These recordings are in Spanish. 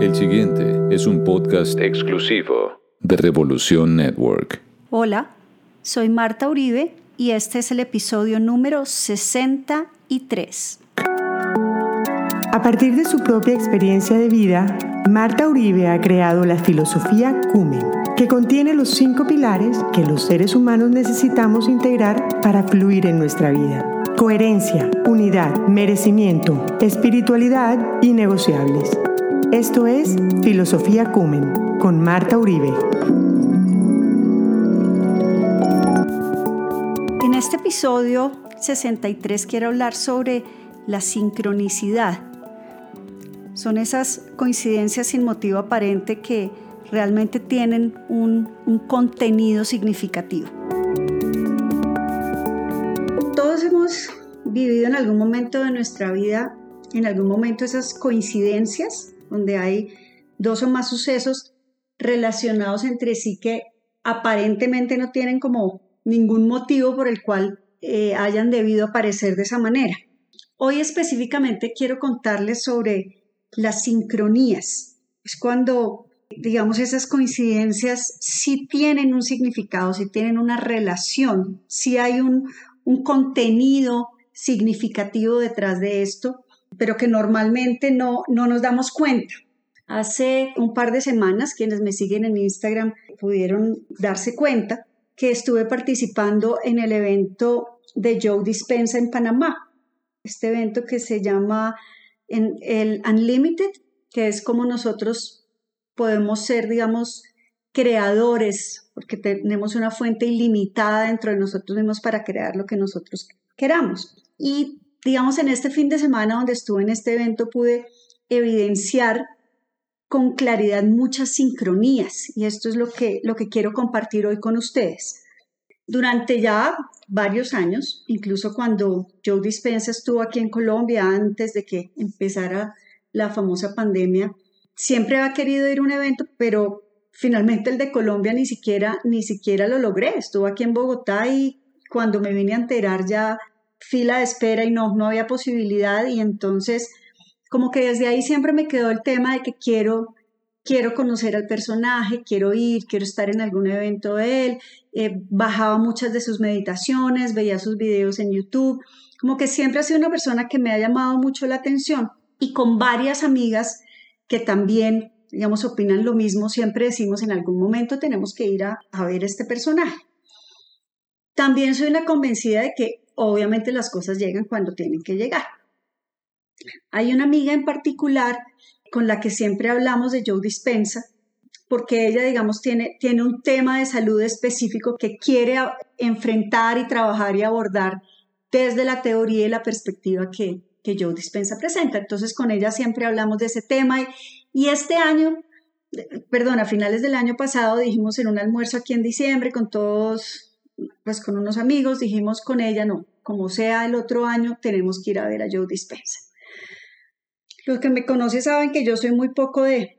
El siguiente es un podcast exclusivo de Revolución Network. Hola, soy Marta Uribe y este es el episodio número 63. A partir de su propia experiencia de vida, Marta Uribe ha creado la filosofía Cumen, que contiene los cinco pilares que los seres humanos necesitamos integrar para fluir en nuestra vida. Coherencia, unidad, merecimiento, espiritualidad y negociables. Esto es Filosofía Cumen con Marta Uribe. En este episodio 63 quiero hablar sobre la sincronicidad. Son esas coincidencias sin motivo aparente que realmente tienen un, contenido significativo. Todos hemos vivido en algún momento de nuestra vida, en algún momento esas coincidencias donde hay dos o más sucesos relacionados entre sí que aparentemente no tienen como ningún motivo por el cual eh, hayan debido aparecer de esa manera. Hoy específicamente quiero contarles sobre las sincronías. Es cuando, digamos, esas coincidencias sí tienen un significado, sí tienen una relación, sí hay un, un contenido significativo detrás de esto pero que normalmente no, no nos damos cuenta. Hace un par de semanas, quienes me siguen en Instagram pudieron darse cuenta que estuve participando en el evento de Joe Dispensa en Panamá. Este evento que se llama el Unlimited, que es como nosotros podemos ser, digamos, creadores, porque tenemos una fuente ilimitada dentro de nosotros mismos para crear lo que nosotros queramos. Y digamos, en este fin de semana donde estuve en este evento pude evidenciar con claridad muchas sincronías y esto es lo que, lo que quiero compartir hoy con ustedes. Durante ya varios años, incluso cuando Joe Dispensa estuvo aquí en Colombia antes de que empezara la famosa pandemia, siempre había querido ir a un evento, pero finalmente el de Colombia ni siquiera, ni siquiera lo logré. Estuvo aquí en Bogotá y cuando me vine a enterar ya fila de espera y no, no había posibilidad y entonces como que desde ahí siempre me quedó el tema de que quiero, quiero conocer al personaje, quiero ir, quiero estar en algún evento de él, eh, bajaba muchas de sus meditaciones, veía sus videos en YouTube, como que siempre ha sido una persona que me ha llamado mucho la atención y con varias amigas que también, digamos, opinan lo mismo, siempre decimos en algún momento tenemos que ir a, a ver este personaje. También soy una convencida de que obviamente las cosas llegan cuando tienen que llegar. Hay una amiga en particular con la que siempre hablamos de Joe Dispensa, porque ella, digamos, tiene, tiene un tema de salud específico que quiere enfrentar y trabajar y abordar desde la teoría y la perspectiva que, que Joe Dispensa presenta. Entonces, con ella siempre hablamos de ese tema y, y este año, perdón, a finales del año pasado dijimos en un almuerzo aquí en diciembre con todos pues con unos amigos dijimos con ella, no, como sea el otro año, tenemos que ir a ver a Joe Dispensa. Los que me conocen saben que yo soy muy poco de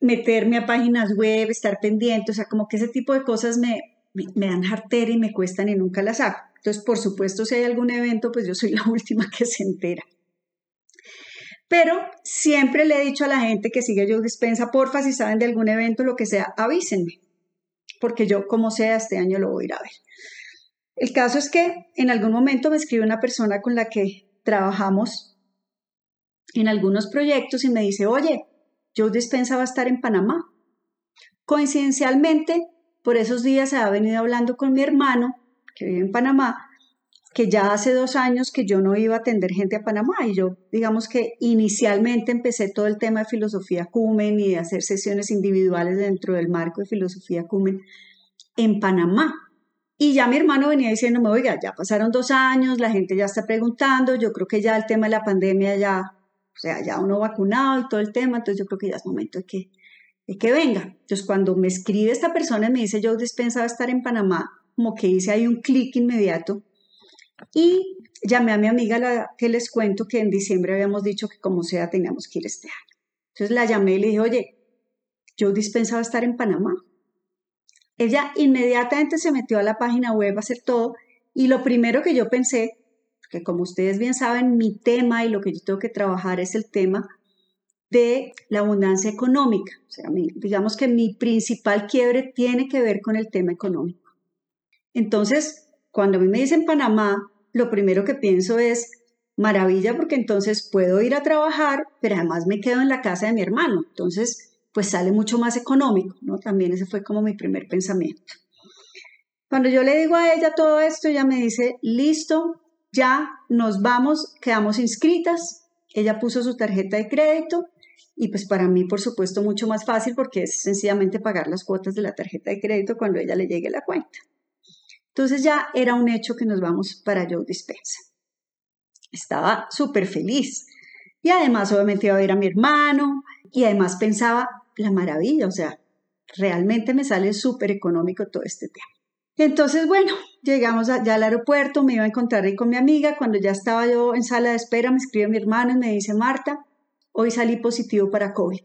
meterme a páginas web, estar pendiente, o sea, como que ese tipo de cosas me, me dan jartera y me cuestan y nunca las hago. Entonces, por supuesto, si hay algún evento, pues yo soy la última que se entera. Pero siempre le he dicho a la gente que sigue Joe Dispensa, porfa, si saben de algún evento, lo que sea, avísenme, porque yo, como sea, este año lo voy a ir a ver. El caso es que en algún momento me escribe una persona con la que trabajamos en algunos proyectos y me dice, oye, Joe Dispensa va a estar en Panamá. Coincidencialmente, por esos días se ha venido hablando con mi hermano, que vive en Panamá, que ya hace dos años que yo no iba a atender gente a Panamá y yo, digamos que inicialmente empecé todo el tema de filosofía Cumen y de hacer sesiones individuales dentro del marco de filosofía Cumen en Panamá. Y ya mi hermano venía diciéndome, oiga, ya pasaron dos años, la gente ya está preguntando, yo creo que ya el tema de la pandemia ya, o sea, ya uno vacunado y todo el tema, entonces yo creo que ya es momento de que, de que venga. Entonces cuando me escribe esta persona y me dice, yo dispensaba estar en Panamá, como que hice ahí un clic inmediato y llamé a mi amiga la, que les cuento que en diciembre habíamos dicho que como sea teníamos que ir este año. Entonces la llamé y le dije, oye, yo dispensaba estar en Panamá. Ella inmediatamente se metió a la página web a hacer todo y lo primero que yo pensé, que como ustedes bien saben, mi tema y lo que yo tengo que trabajar es el tema de la abundancia económica. O sea, digamos que mi principal quiebre tiene que ver con el tema económico. Entonces, cuando a mí me dicen Panamá, lo primero que pienso es, maravilla, porque entonces puedo ir a trabajar, pero además me quedo en la casa de mi hermano. Entonces, pues sale mucho más económico, ¿no? También ese fue como mi primer pensamiento. Cuando yo le digo a ella todo esto, ella me dice, listo, ya nos vamos, quedamos inscritas. Ella puso su tarjeta de crédito y pues para mí, por supuesto, mucho más fácil porque es sencillamente pagar las cuotas de la tarjeta de crédito cuando ella le llegue la cuenta. Entonces ya era un hecho que nos vamos para Joe Dispensa. Estaba súper feliz. Y además, obviamente, iba a ver a mi hermano. Y además pensaba, la maravilla, o sea, realmente me sale súper económico todo este tema. Entonces, bueno, llegamos ya al aeropuerto, me iba a encontrar ahí con mi amiga. Cuando ya estaba yo en sala de espera, me escribe mi hermano y me dice, Marta, hoy salí positivo para COVID.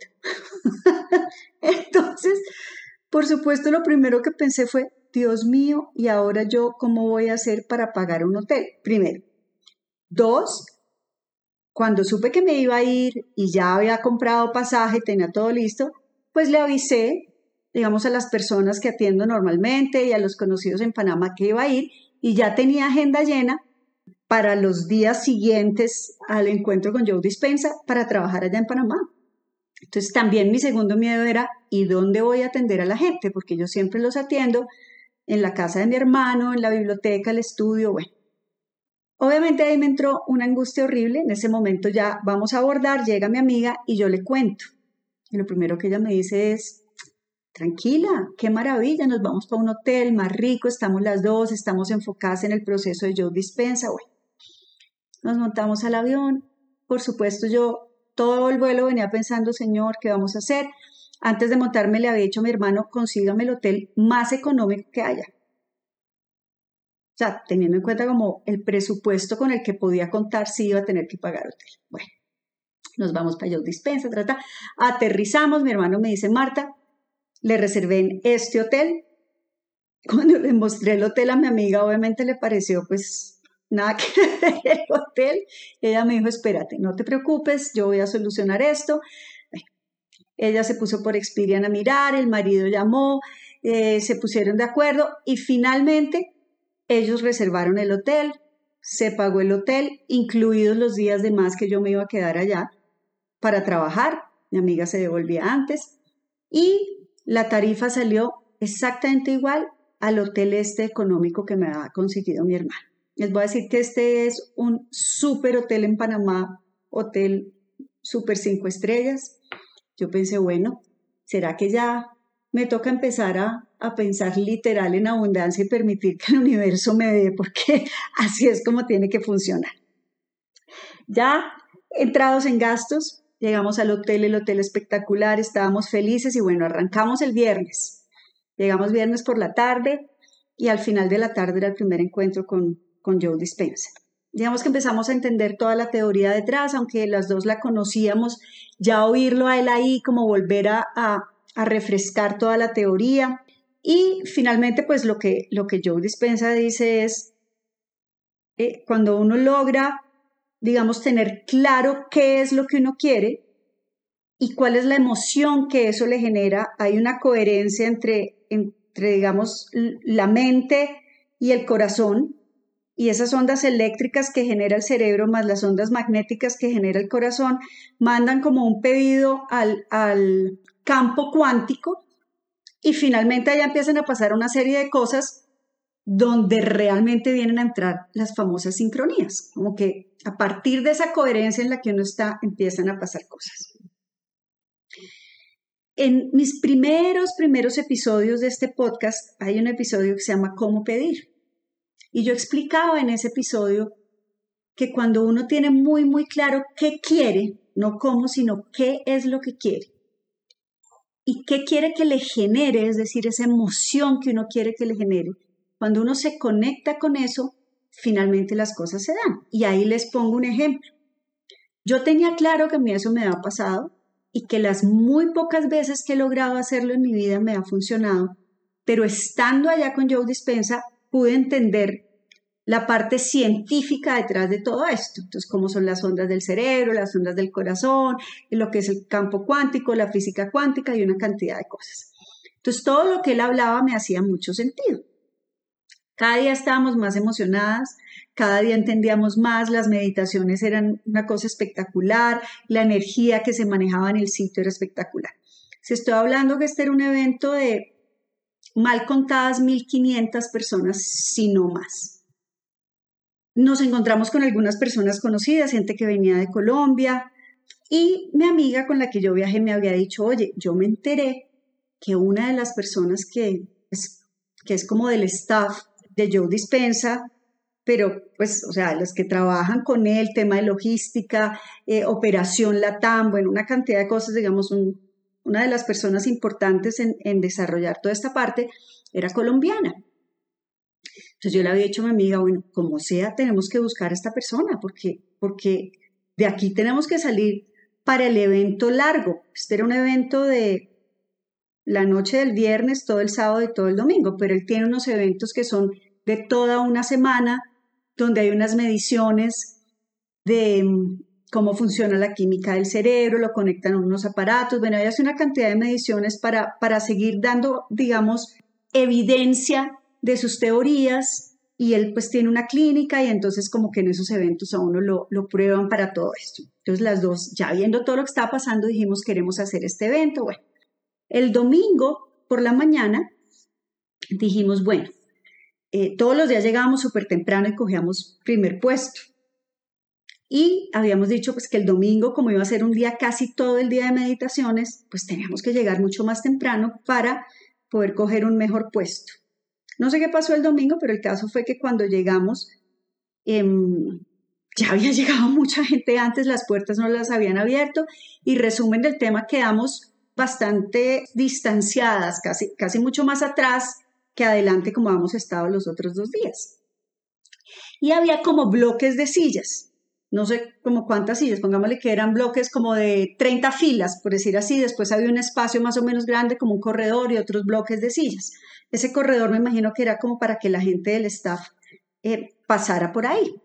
Por supuesto, lo primero que pensé fue, Dios mío, ¿y ahora yo cómo voy a hacer para pagar un hotel? Primero. Dos, cuando supe que me iba a ir y ya había comprado pasaje, tenía todo listo, pues le avisé, digamos, a las personas que atiendo normalmente y a los conocidos en Panamá que iba a ir y ya tenía agenda llena para los días siguientes al encuentro con Joe Dispensa para trabajar allá en Panamá. Entonces también mi segundo miedo era, ¿y dónde voy a atender a la gente? Porque yo siempre los atiendo en la casa de mi hermano, en la biblioteca, el estudio, bueno. Obviamente ahí me entró una angustia horrible, en ese momento ya vamos a abordar, llega mi amiga y yo le cuento. Y lo primero que ella me dice es, tranquila, qué maravilla, nos vamos para un hotel más rico, estamos las dos, estamos enfocadas en el proceso de Joe Dispensa, bueno. Nos montamos al avión, por supuesto yo todo el vuelo venía pensando, señor, ¿qué vamos a hacer? Antes de montarme le había dicho a mi hermano, consígame el hotel más económico que haya. O sea, teniendo en cuenta como el presupuesto con el que podía contar si iba a tener que pagar hotel. Bueno, nos vamos para Yo Dispensa, trata. Aterrizamos, mi hermano me dice, Marta, le reservé en este hotel. Cuando le mostré el hotel a mi amiga, obviamente le pareció pues nada que el hotel. ella me dijo, espérate, no te preocupes, yo voy a solucionar esto. ella se puso por Experian a mirar, el marido llamó, eh, se pusieron de acuerdo y finalmente ellos reservaron el hotel, se pagó el hotel, incluidos los días de más que yo me iba a quedar allá para trabajar. Mi amiga se devolvía antes y la tarifa salió exactamente igual al hotel este económico que me había conseguido mi hermano. Les voy a decir que este es un súper hotel en Panamá, hotel súper cinco estrellas. Yo pensé, bueno, ¿será que ya me toca empezar a, a, pensar literal en abundancia y permitir que el universo me dé, porque así es como tiene que funcionar. Ya entrados en gastos, Llegamos al hotel, el hotel espectacular, estábamos felices y bueno, arrancamos el viernes. Llegamos viernes por la tarde y al final de la tarde era el primer encuentro con, con Joe Dispenza. Digamos que empezamos a entender toda la teoría detrás, aunque las dos la conocíamos, ya oírlo a él ahí, como volver a, refrescar toda la teoría. Y finalmente, pues lo que, lo que Joe Dispensa dice es, eh, cuando uno logra digamos, tener claro qué es lo que uno quiere y cuál es la emoción que eso le genera. Hay una coherencia entre, entre digamos, la mente y el corazón y esas ondas eléctricas que genera el cerebro más las ondas magnéticas que genera el corazón mandan como un pedido al, al campo cuántico y finalmente allá empiezan a pasar una serie de cosas donde realmente vienen a entrar las famosas sincronías, como que a partir de esa coherencia en la que uno está, empiezan a pasar cosas. En mis primeros, primeros episodios de este podcast hay un episodio que se llama Cómo pedir. Y yo explicaba en ese episodio que cuando uno tiene muy, muy claro qué quiere, no cómo, sino qué es lo que quiere, y qué quiere que le genere, es decir, esa emoción que uno quiere que le genere, cuando uno se conecta con eso, finalmente las cosas se dan. Y ahí les pongo un ejemplo. Yo tenía claro que a mí eso me ha pasado y que las muy pocas veces que he logrado hacerlo en mi vida me ha funcionado, pero estando allá con Joe Dispensa pude entender la parte científica detrás de todo esto. Entonces, cómo son las ondas del cerebro, las ondas del corazón, lo que es el campo cuántico, la física cuántica y una cantidad de cosas. Entonces, todo lo que él hablaba me hacía mucho sentido. Cada día estábamos más emocionadas, cada día entendíamos más, las meditaciones eran una cosa espectacular, la energía que se manejaba en el sitio era espectacular. Se estoy hablando que este era un evento de mal contadas 1.500 personas, si no más. Nos encontramos con algunas personas conocidas, gente que venía de Colombia, y mi amiga con la que yo viajé me había dicho, oye, yo me enteré que una de las personas que es, que es como del staff de Joe Dispensa, pero pues, o sea, los que trabajan con él, tema de logística, eh, operación Latam, bueno, una cantidad de cosas, digamos, una de las personas importantes en, en, desarrollar toda esta parte era colombiana. Entonces yo le había dicho a mi amiga, bueno, como sea, tenemos que buscar a esta persona, porque, porque de aquí tenemos que salir para el evento largo. Este era un evento de la noche del viernes, todo el sábado y todo el domingo, pero él tiene unos eventos que son de toda una semana, donde hay unas mediciones de cómo funciona la química del cerebro, lo conectan a unos aparatos, bueno, hay hace una cantidad de mediciones para, para seguir dando, digamos, evidencia de sus teorías y él pues tiene una clínica y entonces como que en esos eventos a uno lo, lo prueban para todo esto. Entonces las dos, ya viendo todo lo que estaba pasando, dijimos queremos hacer este evento. Bueno, el domingo por la mañana dijimos, bueno, eh, todos los días llegábamos súper temprano y cogíamos primer puesto. Y habíamos dicho pues que el domingo, como iba a ser un día casi todo el día de meditaciones, pues teníamos que llegar mucho más temprano para poder coger un mejor puesto. No sé qué pasó el domingo, pero el caso fue que cuando llegamos, em, ya había llegado mucha gente antes, las puertas no las habían abierto y resumen del tema, quedamos bastante distanciadas, casi, casi mucho más atrás que adelante como hemos estado los otros dos días. Y había como bloques de sillas, no sé como cuántas sillas, pongámosle que eran bloques como de 30 filas, por decir así, después había un espacio más o menos grande como un corredor y otros bloques de sillas. Ese corredor me imagino que era como para que la gente del staff eh, pasara por ahí.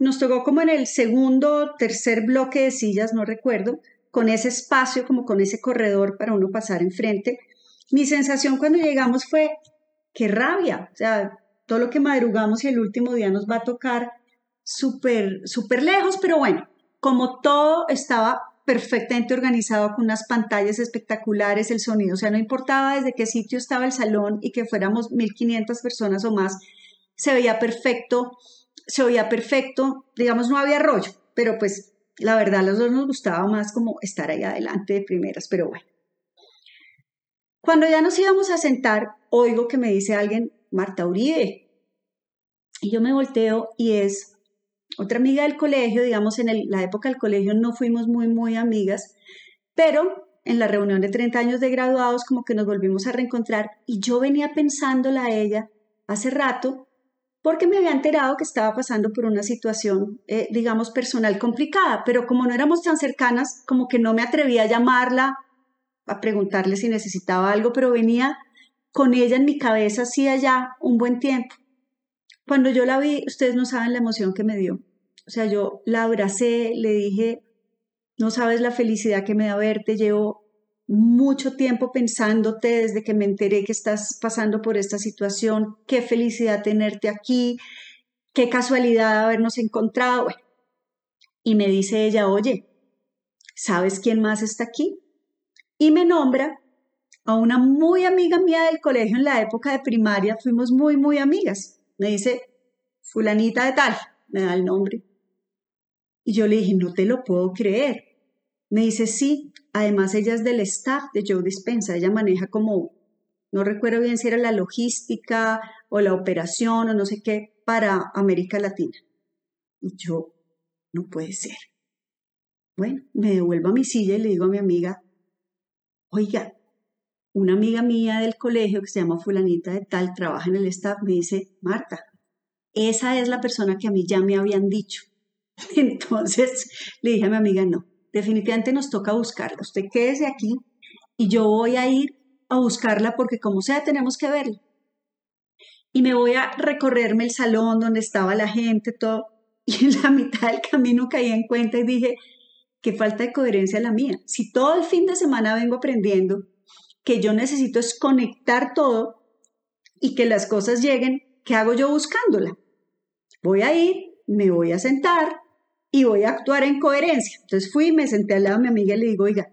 Nos tocó como en el segundo, tercer bloque de sillas, no recuerdo, con ese espacio, como con ese corredor para uno pasar enfrente. Mi sensación cuando llegamos fue, qué rabia, o sea, todo lo que madrugamos y el último día nos va a tocar súper, súper lejos, pero bueno, como todo estaba perfectamente organizado con unas pantallas espectaculares, el sonido, o sea, no importaba desde qué sitio estaba el salón y que fuéramos 1500 personas o más, se veía perfecto, se oía perfecto, digamos, no había rollo, pero pues la verdad a los dos nos gustaba más como estar ahí adelante de primeras, pero bueno. Cuando ya nos íbamos a sentar, oigo que me dice alguien, Marta Uribe. Y yo me volteo y es otra amiga del colegio, digamos, en la época del colegio no fuimos muy, muy amigas, pero en la reunión de 30 años de graduados como que nos volvimos a reencontrar y yo venía pensándola a ella hace rato porque me había enterado que estaba pasando por una situación, eh, digamos, personal complicada, pero como no éramos tan cercanas, como que no me atrevía a llamarla, a preguntarle si necesitaba algo, pero venía con ella en mi cabeza hacía ya un buen tiempo. Cuando yo la vi, ustedes no saben la emoción que me dio. O sea, yo la abracé, le dije, no sabes la felicidad que me da verte, llevo mucho tiempo pensándote desde que me enteré que estás pasando por esta situación, qué felicidad tenerte aquí, qué casualidad habernos encontrado. y me dice ella, oye, ¿sabes quién más está aquí? Y me nombra a una muy amiga mía del colegio en la época de primaria, fuimos muy, muy amigas. Me dice, fulanita de tal, me da el nombre. Y yo le dije, no te lo puedo creer. Me dice, sí, además ella es del staff de Joe Dispensa, ella maneja como, no recuerdo bien si era la logística o la operación o no sé qué, para América Latina. Y yo, no puede ser. Bueno, me devuelvo a mi silla y le digo a mi amiga, oiga, una amiga mía del colegio que se llama fulanita de tal, trabaja en el staff, me dice, Marta, esa es la persona que a mí ya me habían dicho. Entonces le dije a mi amiga, no, definitivamente nos toca buscarla. Usted quédese aquí y yo voy a ir a buscarla porque como sea tenemos que verla. y me voy a recorrerme el salón donde estaba la gente, todo. Y en la mitad del camino caí en cuenta y dije, qué falta de coherencia la mía. Si todo el fin de semana vengo aprendiendo que yo necesito es conectar todo y que las cosas lleguen, ¿qué hago yo buscándola? Voy a ir, me voy a sentar y voy a actuar en coherencia. Entonces fui, me senté al lado de mi amiga y le digo, oiga,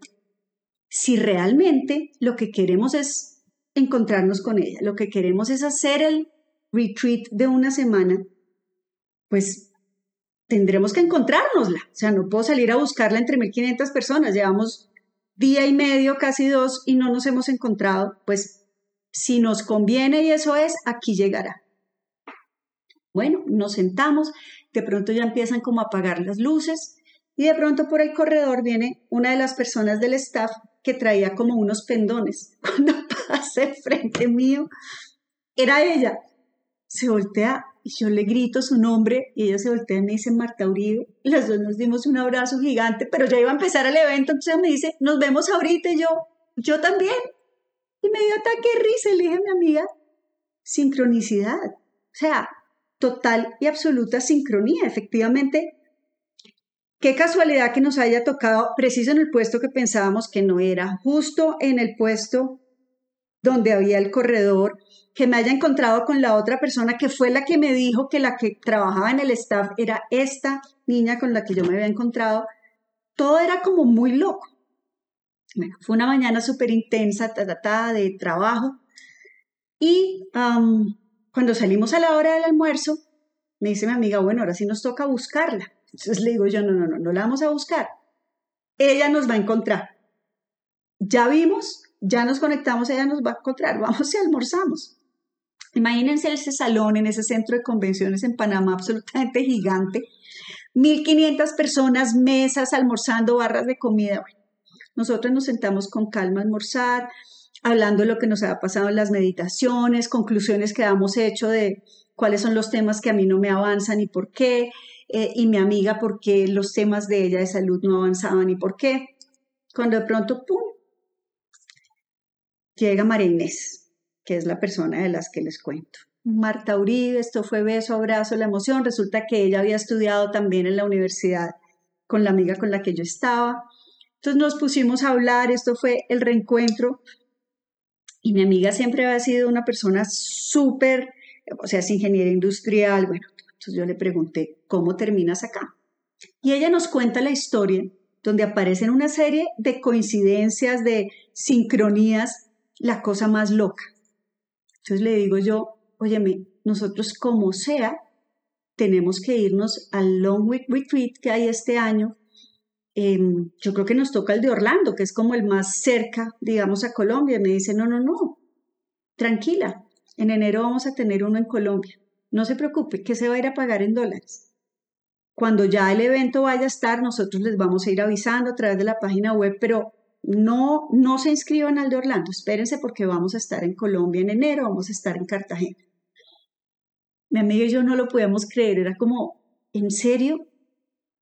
si realmente lo que queremos es encontrarnos con ella, lo que queremos es hacer el retreat de una semana, pues tendremos que encontrárnosla. O sea, no puedo salir a buscarla entre 1.500 personas. Llevamos día y medio, casi dos, y no nos hemos encontrado. Pues si nos conviene y eso es, aquí llegará. Bueno, nos sentamos, de pronto ya empiezan como a apagar las luces y de pronto por el corredor viene una de las personas del staff que traía como unos pendones. Cuando pasé frente mío, era ella. Se voltea y yo le grito su nombre y ella se voltea y me dice Marta Uribe. Las dos nos dimos un abrazo gigante, pero ya iba a empezar el evento, entonces ella me dice, nos vemos ahorita y yo, yo también. Y me dio ataque de risa y le dije mi amiga, sincronicidad. O sea, total y absoluta sincronía. Efectivamente, qué casualidad que nos haya tocado preciso en el puesto que pensábamos que no era, justo en el puesto donde había el corredor, que me haya encontrado con la otra persona que fue la que me dijo que la que trabajaba en el staff era esta niña con la que yo me había encontrado. Todo era como muy loco. Bueno, fue una mañana súper intensa, de trabajo. Y cuando salimos a la hora del almuerzo, me dice mi amiga, bueno, ahora sí nos toca buscarla. Entonces le digo yo, no, no, no, no la vamos a buscar. Ella nos va a encontrar. Ya vimos, ya nos conectamos, ella nos va a encontrar, vamos y almorzamos. Imagínense ese salón en ese centro de convenciones en Panamá, absolutamente gigante. 1.500 personas, mesas, almorzando, barras de comida. nosotros nos sentamos con calma a almorzar, hablando de lo que nos ha pasado en las meditaciones, conclusiones que hemos hecho de cuáles son los temas que a mí no me avanzan y por qué, eh, y mi amiga por qué los temas de ella de salud no avanzaban y por qué. Cuando de pronto, ¡pum!, llega María Inés, que es la persona de las que les cuento. Marta Uribe, esto fue beso, abrazo, la emoción. Resulta que ella había estudiado también en la universidad con la amiga con la que yo estaba. Entonces nos pusimos a hablar, esto fue el reencuentro y mi amiga siempre ha sido una persona súper, o sea, es ingeniera industrial, bueno, entonces yo le pregunté, ¿cómo terminas acá? Y ella nos cuenta la historia donde aparecen una serie de coincidencias, de sincronías, la cosa más loca. Entonces le digo yo, óyeme, nosotros como sea, tenemos que irnos al Long Week Retreat que hay este año Em, yo creo que nos toca el de Orlando, que es como el más cerca, digamos, a Colombia. Y me dice, no, no, no, tranquila, en enero vamos a tener uno en Colombia. No se preocupe, que se va a ir a pagar en dólares. Cuando ya el evento vaya a estar, nosotros les vamos a ir avisando a través de la página web, pero no, no se inscriban al de Orlando, espérense porque vamos a estar en Colombia en enero, vamos a estar en Cartagena. Mi amiga y yo no lo podíamos creer, era como, ¿en serio?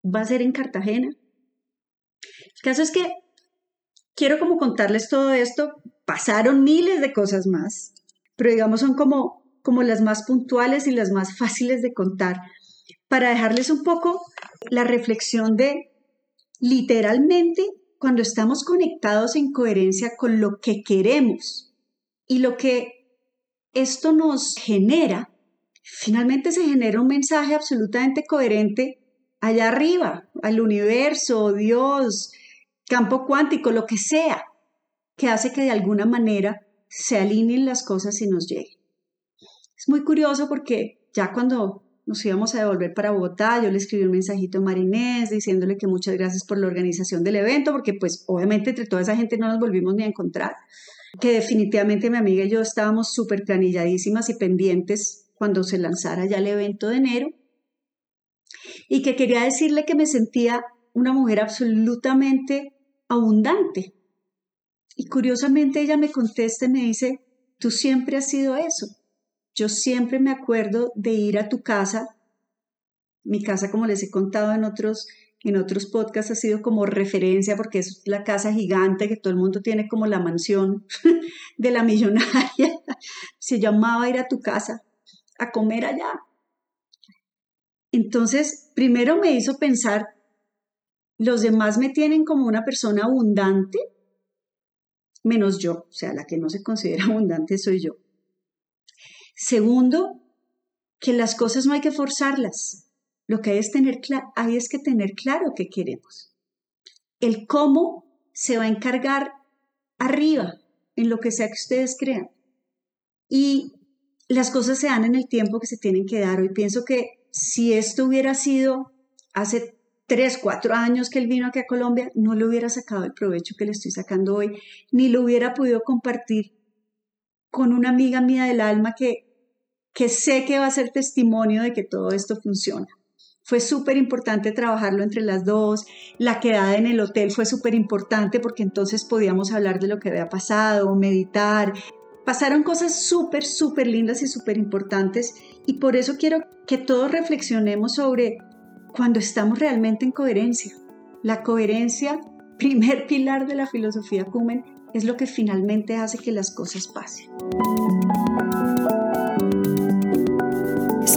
¿Va a ser en Cartagena? El caso es que quiero como contarles todo esto. Pasaron miles de cosas más, pero digamos son como, como las más puntuales y las más fáciles de contar para dejarles un poco la reflexión de literalmente cuando estamos conectados en coherencia con lo que queremos y lo que esto nos genera, finalmente se genera un mensaje absolutamente coherente allá arriba, al universo, Dios, campo cuántico, lo que sea, que hace que de alguna manera se alineen las cosas y nos lleguen. Es muy curioso porque ya cuando nos íbamos a devolver para Bogotá, yo le escribí un mensajito a Marinés diciéndole que muchas gracias por la organización del evento, porque pues obviamente entre toda esa gente no nos volvimos ni a encontrar, que definitivamente mi amiga y yo estábamos súper planilladísimas y pendientes cuando se lanzara ya el evento de enero, y que quería decirle que me sentía una mujer absolutamente abundante. Y curiosamente ella me contesta y me dice, tú siempre has sido eso. Yo siempre me acuerdo de ir a tu casa. Mi casa, como les he contado en otros, en otros podcasts, ha sido como referencia porque es la casa gigante que todo el mundo tiene como la mansión de la millonaria. Se llamaba ir a tu casa. a comer allá. Entonces, primero me hizo pensar, los demás me tienen como una persona abundante, menos yo, o sea, la que no se considera abundante soy yo. Segundo, que las cosas no hay que forzarlas. Lo que hay es, tener hay es que tener claro qué queremos. El cómo se va a encargar arriba, en lo que sea que ustedes crean. Y las cosas se dan en el tiempo que se tienen que dar. Hoy pienso que si esto hubiera sido hace tres, cuatro años que él vino aquí a Colombia, no le hubiera sacado el provecho que le estoy sacando hoy, ni lo hubiera podido compartir con una amiga mía del alma que, que sé que va a ser testimonio de que todo esto funciona. Fue súper importante trabajarlo entre las dos. La quedada en el hotel fue súper importante porque entonces podíamos hablar de lo que había pasado, meditar. Pasaron cosas súper, súper lindas y súper importantes y por eso quiero que todos reflexionemos sobre cuando estamos realmente en coherencia. La coherencia, primer pilar de la filosofía Kumen, es lo que finalmente hace que las cosas pasen.